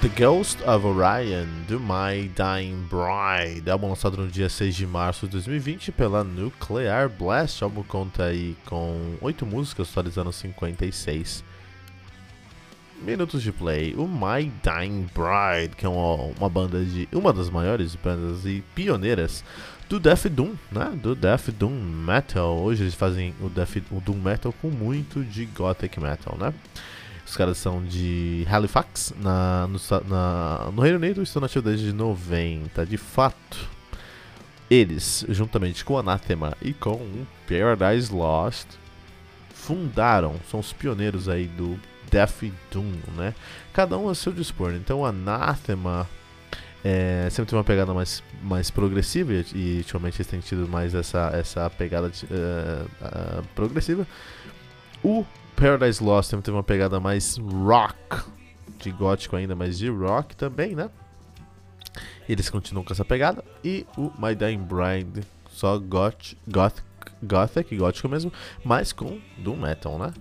The Ghost of Orion, do My Dying Bride, álbum lançado no dia 6 de março de 2020 pela Nuclear Blast. O álbum conta aí com 8 músicas, totalizando 56 minutos de play. O My Dying Bride, que é uma, uma banda de. uma das maiores bandas e pioneiras do Death Doom, né? Do Death Doom Metal. Hoje eles fazem o, Death, o Doom Metal com muito de Gothic Metal, né? Os caras são de Halifax, na, no, na, no Reino Unido, estão nativos desde 90. De fato, eles, juntamente com Anathema e com o Paradise Lost, fundaram, são os pioneiros aí do Death Doom, né? Cada um a seu dispor. Então, Anathema é, sempre tem uma pegada mais, mais progressiva e ultimamente eles têm tido mais essa, essa pegada de, uh, uh, progressiva. O Paradise Lost teve uma pegada mais rock, de gótico ainda, mas de rock também, né? Eles continuam com essa pegada. E o My Dying Bride, só goth, goth, gothic, gótico mesmo, mas com doom metal, né?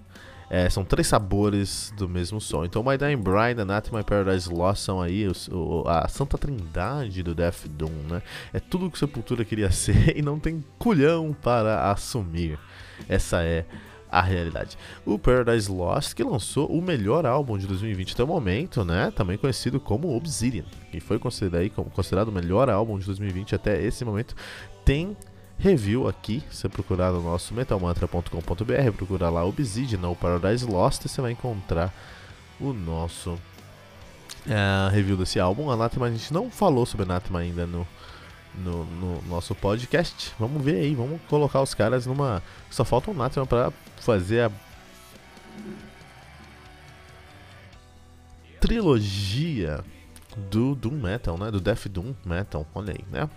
É, são três sabores do mesmo som. Então, My Dying Bride, Anathema e Paradise Lost são aí o, a santa trindade do Death Doom, né? É tudo o que Sepultura queria ser e não tem culhão para assumir. Essa é a realidade. O Paradise Lost, que lançou o melhor álbum de 2020 até o momento, né? Também conhecido como Obsidian, que foi considerado, como, considerado o melhor álbum de 2020 até esse momento, tem review aqui. Você procurar no nosso metalmantra.com.br, procurar lá Obsidian ou Paradise Lost, você vai encontrar o nosso uh, review desse álbum. Anathema, a gente não falou sobre Anathema ainda no no, no, nosso podcast. Vamos ver aí, vamos colocar os caras numa. Só falta um Nathan para fazer a trilogia do Doom Metal, né? Do Death Doom Metal, olha aí, né?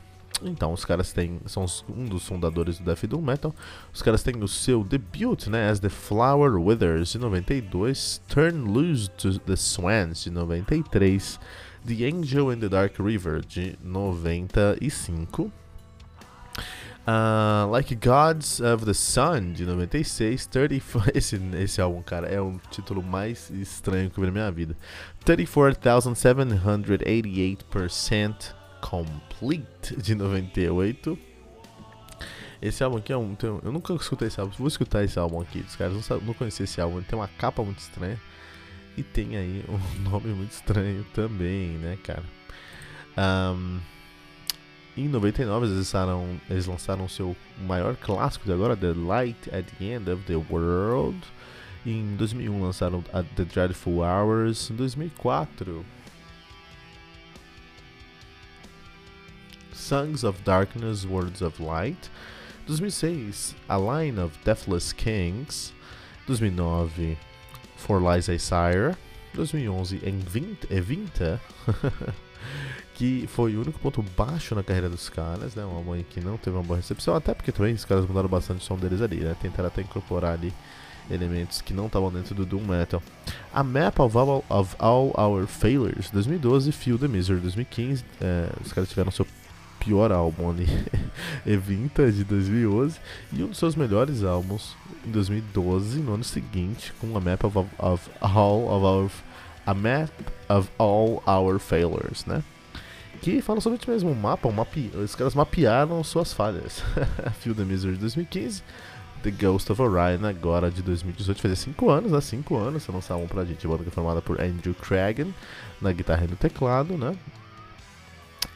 Então, os caras têm. São um dos fundadores do Death Doom Metal. Os caras têm o seu debut, né? As The Flower Withers, de 92. Turn Loose to the Swans, de 93. The Angel in the Dark River, de 95. Uh, like Gods of the Sun, de 96. 30, esse, esse álbum, cara, é o título mais estranho que eu vi na minha vida. 34,788% Complete, de 98. Esse álbum aqui é um. Eu nunca escutei esse álbum. Vou escutar esse álbum aqui. Os caras não, não conheciam esse álbum. Ele tem uma capa muito estranha. E tem aí um nome muito estranho também, né, cara? Um, em 99 eles lançaram, eles lançaram seu maior clássico de agora, The Light at the End of the World. Em 2001 lançaram The Dreadful Hours. Em 2004 Songs of Darkness, Words of Light. 2006 A Line of Deathless Kings. 2009 For Lies I Sire, 2011 Evinta, que foi o único ponto baixo na carreira dos caras, né? Uma mãe que não teve uma boa recepção, até porque também os caras mudaram bastante o som deles ali, né? Tentaram até incorporar ali elementos que não estavam dentro do Doom Metal. A Map of All, of All Our Failures, 2012, Feel the Misery, 2015, é, os caras tiveram seu pior álbum ali, Evinta de 2011, e um dos seus melhores álbuns em 2012, no ano seguinte, com a Map of, of All of Our a Map of All Our Failures, né? Que fala sobre o mesmo mapa, um mape, os caras mapearam suas falhas. Feel the Misery de 2015, The Ghost of Orion agora de 2018, fazia 5 anos, né? 5 anos, você lançar um pra gente, banda que é formada por Andrew Cragen na guitarra e no teclado, né?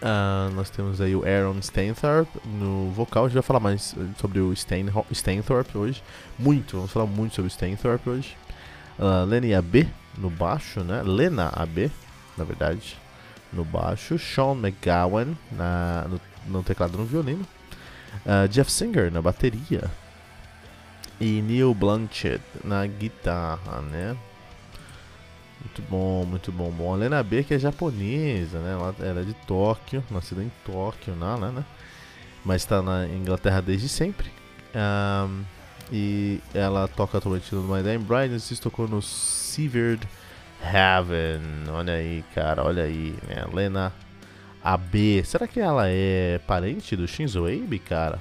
Uh, nós temos aí o Aaron Stainthorpe no vocal. A gente vai falar mais sobre o Stain, Stainthorpe hoje. Muito, vamos falar muito sobre o Stainthorpe hoje. Uh, Lenny AB no baixo, né? Lena AB, na verdade, no baixo. Sean McGowan na, no, no teclado no violino. Uh, Jeff Singer na bateria. E Neil Blanchett na guitarra, né? Muito bom, muito bom. Bom, a Lena B que é japonesa, né? Ela, ela é de Tóquio, nascida em Tóquio, não, né? Mas está na Inglaterra desde sempre. Um, e ela toca atualmente no My Damn Bride, se tocou no Severed Heaven. Olha aí, cara, olha aí, né? Lena AB. Será que ela é parente do Shinzo Abe, cara?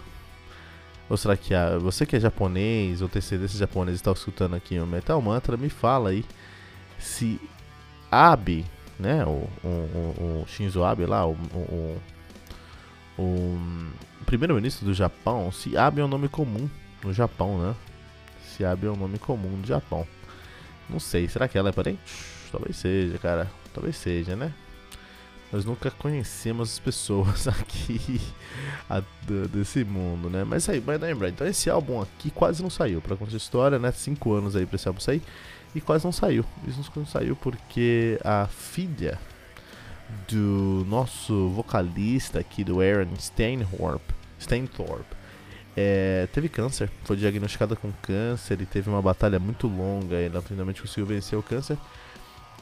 Ou será que a, você que é japonês ou descendência japonês está escutando aqui o Metal Mantra, me fala aí se Abe, né, o, o, o, Shinzo Abe lá, o, o, o primeiro-ministro do Japão, se Abe é um nome comum no Japão, né? Se Abe é um nome comum no Japão. Não sei, será que ela é parente? Talvez seja, cara. Talvez seja, né? Nós nunca conhecemos as pessoas aqui a, desse mundo, né? Mas aí, vai lembrar. Então esse álbum aqui quase não saiu. Pra contar a história, né? Cinco anos aí pra esse álbum sair. E quase não saiu. Isso não saiu porque a filha do nosso vocalista aqui, do Aaron Steinthorpe, Steinthorpe é, teve câncer. Foi diagnosticada com câncer e teve uma batalha muito longa. Ela finalmente conseguiu vencer o câncer.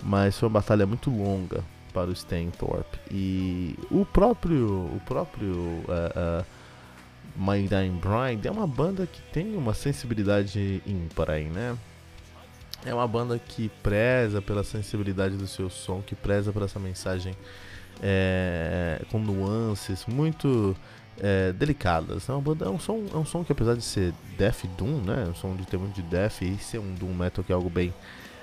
Mas foi uma batalha muito longa para o Steinthorpe. E o próprio, o próprio uh, uh, My Dying Bride é uma banda que tem uma sensibilidade ímpar aí, né? É uma banda que preza pela sensibilidade do seu som, que preza por essa mensagem é, com nuances muito é, delicadas. É, uma banda, é, um som, é um som que apesar de ser Death Doom, né? Um som de ter muito de Death e ser um Doom Metal que é algo bem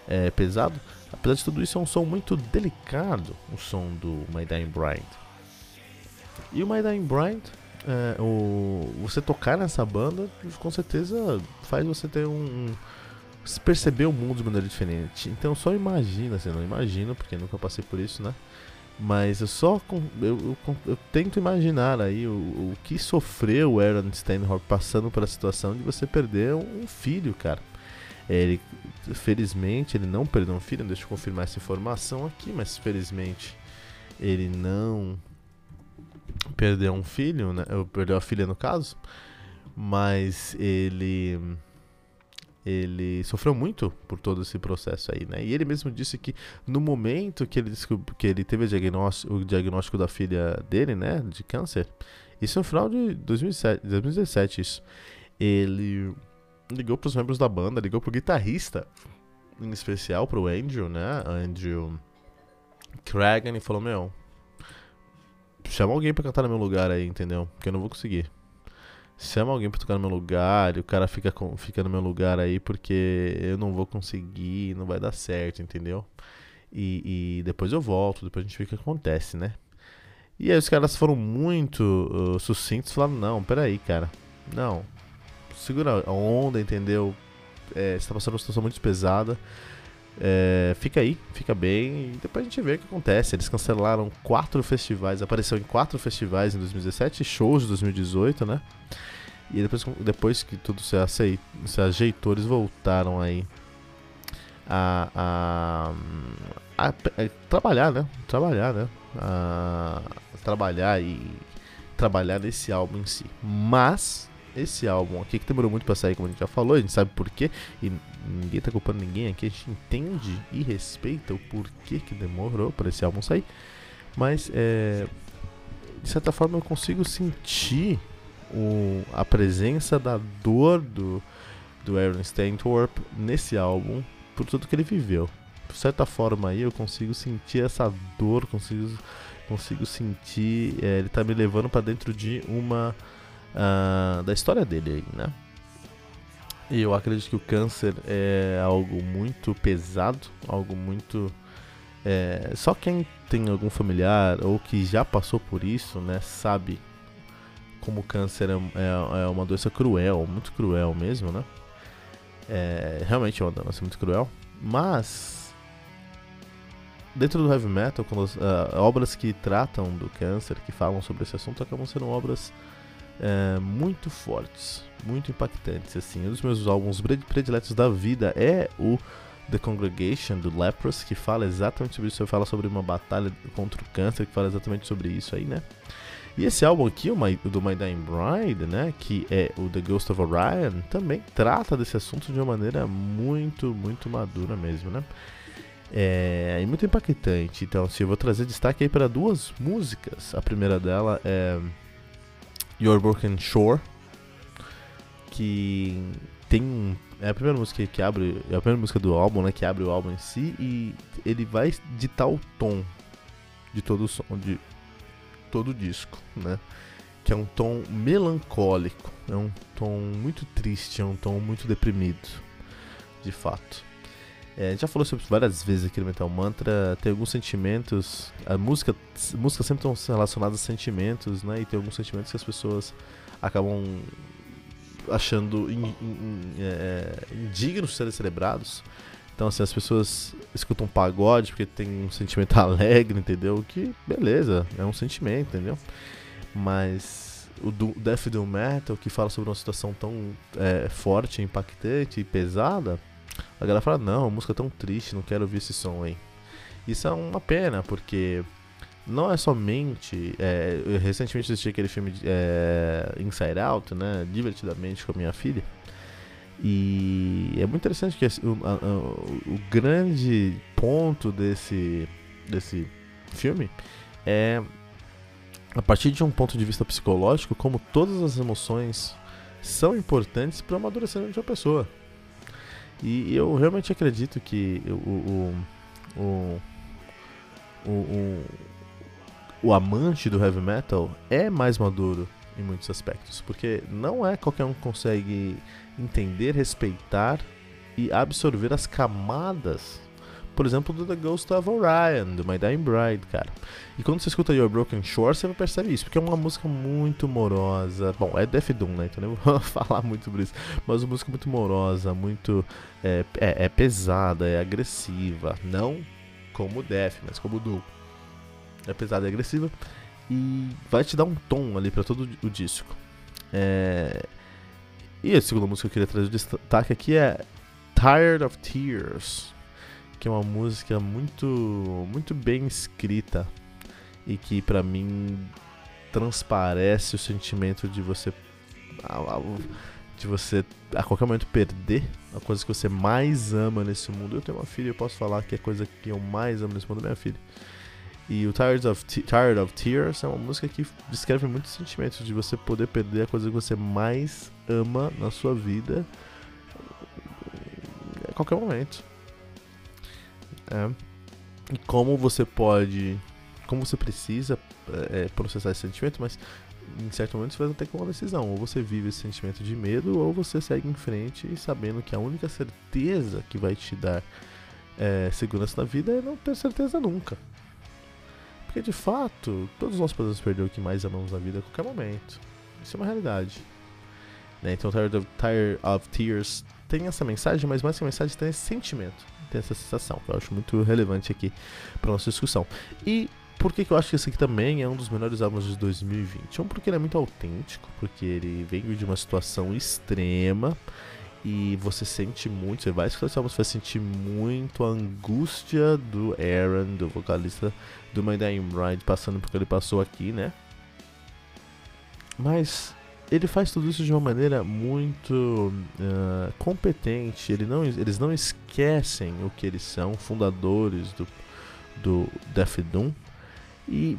é, pesado, apesar de tudo isso é um som muito delicado, o som do My Dying Bride. E o My Dying Bride, é, o, você tocar nessa banda, com certeza faz você ter um, perceber o mundo de maneira diferente. Então só imagina, assim, não imagino, porque nunca passei por isso, né? Mas eu só eu, eu, eu tento imaginar aí o, o, que sofreu o Aaron Stanhope passando pela situação de você perder um, um filho, cara. Ele, felizmente, ele não perdeu um filho, deixa eu confirmar essa informação aqui, mas felizmente ele não perdeu um filho, né? Perdeu a filha no caso, mas ele ele sofreu muito por todo esse processo aí, né? E ele mesmo disse que no momento que ele, que ele teve o diagnóstico, o diagnóstico da filha dele, né, de câncer, isso no final de 2007, 2017, isso. Ele ligou para os membros da banda, ligou pro guitarrista, em especial pro Andrew, né? Andrew Cragen e falou: Meu, chama alguém para cantar no meu lugar aí, entendeu? Porque eu não vou conseguir chama alguém pra tocar no meu lugar e o cara fica, com, fica no meu lugar aí porque eu não vou conseguir, não vai dar certo, entendeu? E, e depois eu volto, depois a gente vê o que acontece, né? E aí os caras foram muito uh, sucintos, falaram, não, peraí, cara, não, segura a onda, entendeu? É, você tá passando uma situação muito pesada, é, fica aí, fica bem, e depois a gente vê o que acontece. Eles cancelaram quatro festivais, apareceu em quatro festivais em 2017, shows de 2018, né? E depois, depois que tudo se, aceitou, se ajeitou, eles voltaram aí a, a, a, a, trabalhar, né? Trabalhar, né? A, trabalhar e trabalhar nesse álbum em si. Mas esse álbum aqui que demorou muito para sair, como a gente já falou, a gente sabe por quê e ninguém tá culpando ninguém aqui, a gente entende e respeita o porquê que demorou para esse álbum sair. Mas é, de certa forma eu consigo sentir o, a presença da dor do, do Aaron Steinthorpe nesse álbum por tudo que ele viveu. De certa forma aí eu consigo sentir essa dor, consigo, consigo sentir. É, ele tá me levando para dentro de uma. Uh, da história dele aí, né? E eu acredito que o câncer é algo muito pesado, algo muito. É, só quem tem algum familiar ou que já passou por isso, né, sabe como o câncer é, é, é, uma doença cruel, muito cruel mesmo, né? É, realmente é uma doença muito cruel. Mas, dentro do heavy metal, quando, uh, obras que tratam do câncer, que falam sobre esse assunto, acabam sendo obras é, muito fortes, muito impactantes. Assim. Um dos meus álbuns prediletos da vida é o The Congregation, do Lepros, que fala exatamente sobre isso. Fala sobre uma batalha contra o câncer, que fala exatamente sobre isso aí, né? E esse álbum aqui, o My, do My Dying Bride, né, que é o The Ghost of Orion, também trata desse assunto de uma maneira muito, muito madura mesmo, né? É, muito impactante. Então, assim, eu vou trazer destaque aí para duas músicas. A primeira dela é Your Broken Shore, que tem é a primeira música que abre, é a primeira música do álbum, né, que abre o álbum em si e ele vai ditar o tom de todo o som de todo o disco, né? Que é um tom melancólico, é um tom muito triste, é um tom muito deprimido, de fato. É, já falou sobre várias vezes aqui no Metal Mantra, tem alguns sentimentos, a música, música sempre estão relacionadas a sentimentos, né? E tem alguns sentimentos que as pessoas acabam achando in, in, é, indignos de serem celebrados. Então, assim, as pessoas escutam pagode porque tem um sentimento alegre, entendeu? Que, beleza, é um sentimento, entendeu? Mas o do, Death Doom Metal, que fala sobre uma situação tão é, forte, impactante e pesada, a galera fala, não, a música é tão triste, não quero ouvir esse som aí. Isso é uma pena, porque não é somente. É, eu recentemente assisti aquele filme é, Inside Out, né? Divertidamente com a minha filha. E é muito interessante que o, a, a, o grande ponto desse, desse filme é a partir de um ponto de vista psicológico, como todas as emoções são importantes para o amadurecimento de uma pessoa. E eu realmente acredito que o, o, o, o, o amante do heavy metal é mais maduro em muitos aspectos, porque não é qualquer um que consegue entender, respeitar e absorver as camadas, por exemplo, do The Ghost of Orion, do My Dying Bride, cara. E quando você escuta Your Broken Shore, você vai perceber isso, porque é uma música muito morosa. Bom, é Death Doom, né? Então nem vou falar muito sobre isso. Mas uma música muito morosa, muito. É, é, é pesada, é agressiva. Não como Death, mas como Doom. É pesada e agressiva. E vai te dar um tom ali para todo o disco. É, e a segunda música que eu queria trazer de destaque aqui é Tired of Tears, que é uma música muito muito bem escrita e que para mim transparece o sentimento de você de você a qualquer momento perder a coisa que você mais ama nesse mundo. Eu tenho uma filha, eu posso falar que a coisa que eu mais amo nesse mundo é minha filha. E o Tired of, Tired of Tears é uma música que descreve muitos sentimentos de você poder perder a coisa que você mais ama na sua vida a qualquer momento. É. E como você pode, como você precisa é, processar esse sentimento, mas em certo momento você vai ter que tomar uma decisão. Ou você vive esse sentimento de medo, ou você segue em frente sabendo que a única certeza que vai te dar é, segurança na vida é não ter certeza nunca. Porque de fato, todos nós podemos perder o que mais amamos na vida a qualquer momento. Isso é uma realidade. Né? Então, Tired of, Tired of Tears tem essa mensagem, mas mais que a mensagem tem esse sentimento, tem essa sensação, que eu acho muito relevante aqui para nossa discussão. E por que, que eu acho que esse aqui também é um dos melhores álbuns de 2020? Um, porque ele é muito autêntico, porque ele vem de uma situação extrema e você sente muito, você vai escutar esse álbum, você vai sentir muito a angústia do Aaron, do vocalista do My Dying Bride, passando por que ele passou aqui, né? Mas ele faz tudo isso de uma maneira muito uh, competente. Ele não, eles não esquecem o que eles são, fundadores do, do Death Doom. E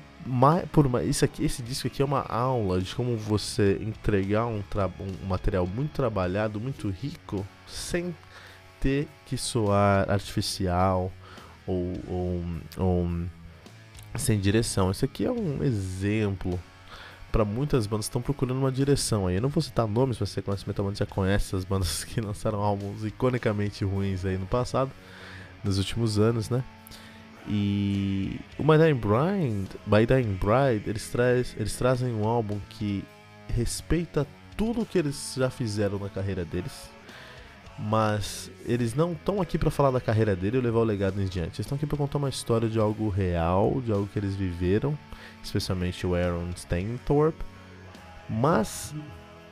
por uma, isso aqui, esse disco aqui é uma aula de como você entregar um, um material muito trabalhado, muito rico, sem ter que soar artificial ou, ou, ou sem direção. Esse aqui é um exemplo para muitas bandas estão procurando uma direção aí. Eu não vou citar nomes, mas você conhece Metal já conhece as bandas que lançaram álbuns iconicamente ruins aí no passado, nos últimos anos, né? E o My Dying Bride, My Dying Bride eles, traz, eles trazem um álbum que respeita tudo que eles já fizeram na carreira deles, mas eles não estão aqui para falar da carreira dele ou levar o legado em diante. Eles estão aqui para contar uma história de algo real, de algo que eles viveram, especialmente o Aaron Steinthorpe. Mas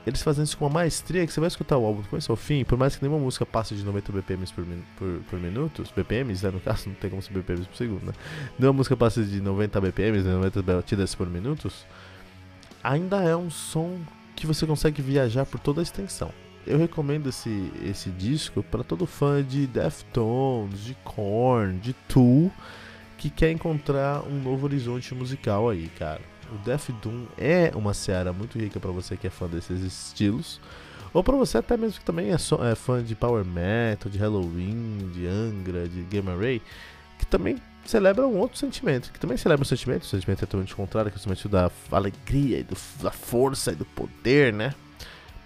eles fazem isso com uma maestria que você vai escutar o álbum do começo ao fim, por mais que nenhuma música passe de 90 BPMs por, por, por minuto, BPMs, né, no caso, não tem como ser BPMs por segundo, né? Nenhuma música passe de 90 BPMs, 90 batidas por minutos, ainda é um som que você consegue viajar por toda a extensão. Eu recomendo esse, esse disco para todo fã de Deftones, de Korn, de Tool, que quer encontrar um novo horizonte musical aí, cara. O Death Doom é uma seara muito rica para você que é fã desses estilos. Ou para você até mesmo que também é, é, fã de Power Metal, de Halloween, de Angra, de Gamma Ray, que também celebra um outro sentimento, que também celebra um sentimento, o sentimento é totalmente contrário, que é o sentimento da alegria, e do, da força e do poder, né?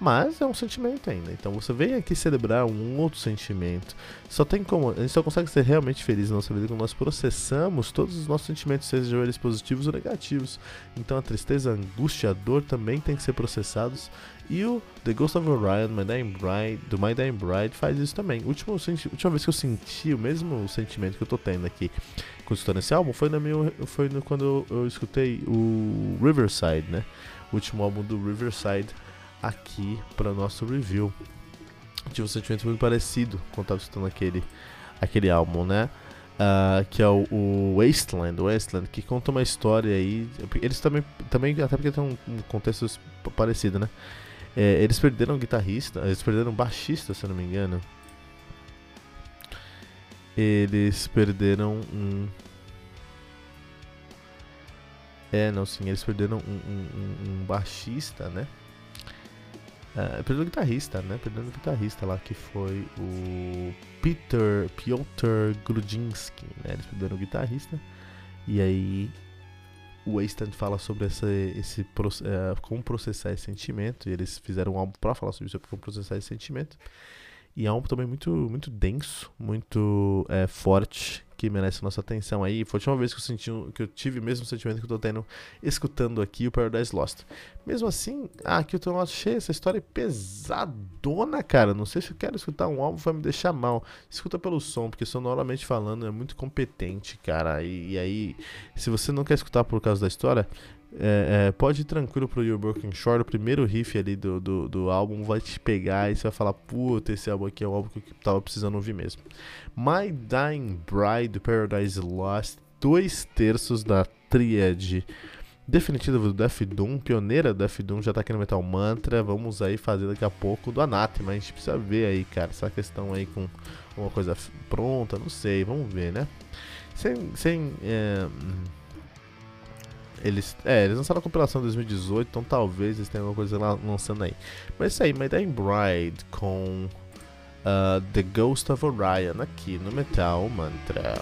Mas é um sentimento ainda. Então você vem aqui celebrar um outro sentimento. Só tem como. A gente só consegue ser realmente feliz na nossa vida quando nós processamos todos os nossos sentimentos, sejam eles positivos ou negativos. Então a tristeza, a angústia, a dor também tem que ser processados. E o The Ghost of Orion, My Dying Bride, do My Dying Bride faz isso também. Última, última vez que eu senti o mesmo sentimento que eu tô tendo aqui com escutando esse álbum foi, na minha, foi no, quando eu, eu escutei o Riverside, né? O último álbum do Riverside aqui para nosso review. Tive um sentimento muito parecido quando estava escutando aquele, aquele álbum, né? Uh, que é o, o, Wasteland, Wasteland, que conta uma história aí. Eles também, também até porque tem um, um contexto parecido, né? É, eles perderam um guitarrista, eles perderam um baixista, se eu não me engano. Eles perderam um. É, não, sim, eles perderam um, um, um baixista, né? Uh, perdendo guitarrista, né? Perdendo guitarrista lá, que foi o Peter Piotr Grudzinski, né? Eles perderam o guitarrista. E aí o Wasted fala sobre essa, esse uh, como processar esse sentimento. E eles fizeram um álbum pra falar sobre isso, como processar esse sentimento. E é um álbum também muito, muito denso, muito é, forte, que merece nossa atenção aí. Foi a última vez que eu senti que eu tive o mesmo sentimento que eu tô tendo escutando aqui o Paradise Lost. Mesmo assim, ah, aqui eu tô nossa cheio, essa história é pesadona, cara. Não sei se eu quero escutar um álbum vai me deixar mal. Escuta pelo som, porque sonoramente falando é muito competente, cara. E, e aí, se você não quer escutar por causa da história, é, é, pode ir tranquilo pro Your Broken Shore, o primeiro riff ali do, do, do, álbum vai te pegar e você vai falar, puta, esse álbum aqui é o álbum que eu tava precisando ouvir mesmo. My Dying Bride, Paradise Lost, dois terços da tríade definitiva do Death Doom, pioneira do Death Doom, já tá aqui no Metal Mantra, vamos aí fazer daqui a pouco do Anathema, a gente precisa ver aí, cara, essa questão aí com uma coisa pronta, não sei, vamos ver, né? Sem... sem é eles, é, eles lançaram a compilação em 2018, então talvez eles tenham alguma coisa lá, lançando aí. Mas isso aí, My Dying Bride com uh, The Ghost of Orion aqui no Metal Mantra.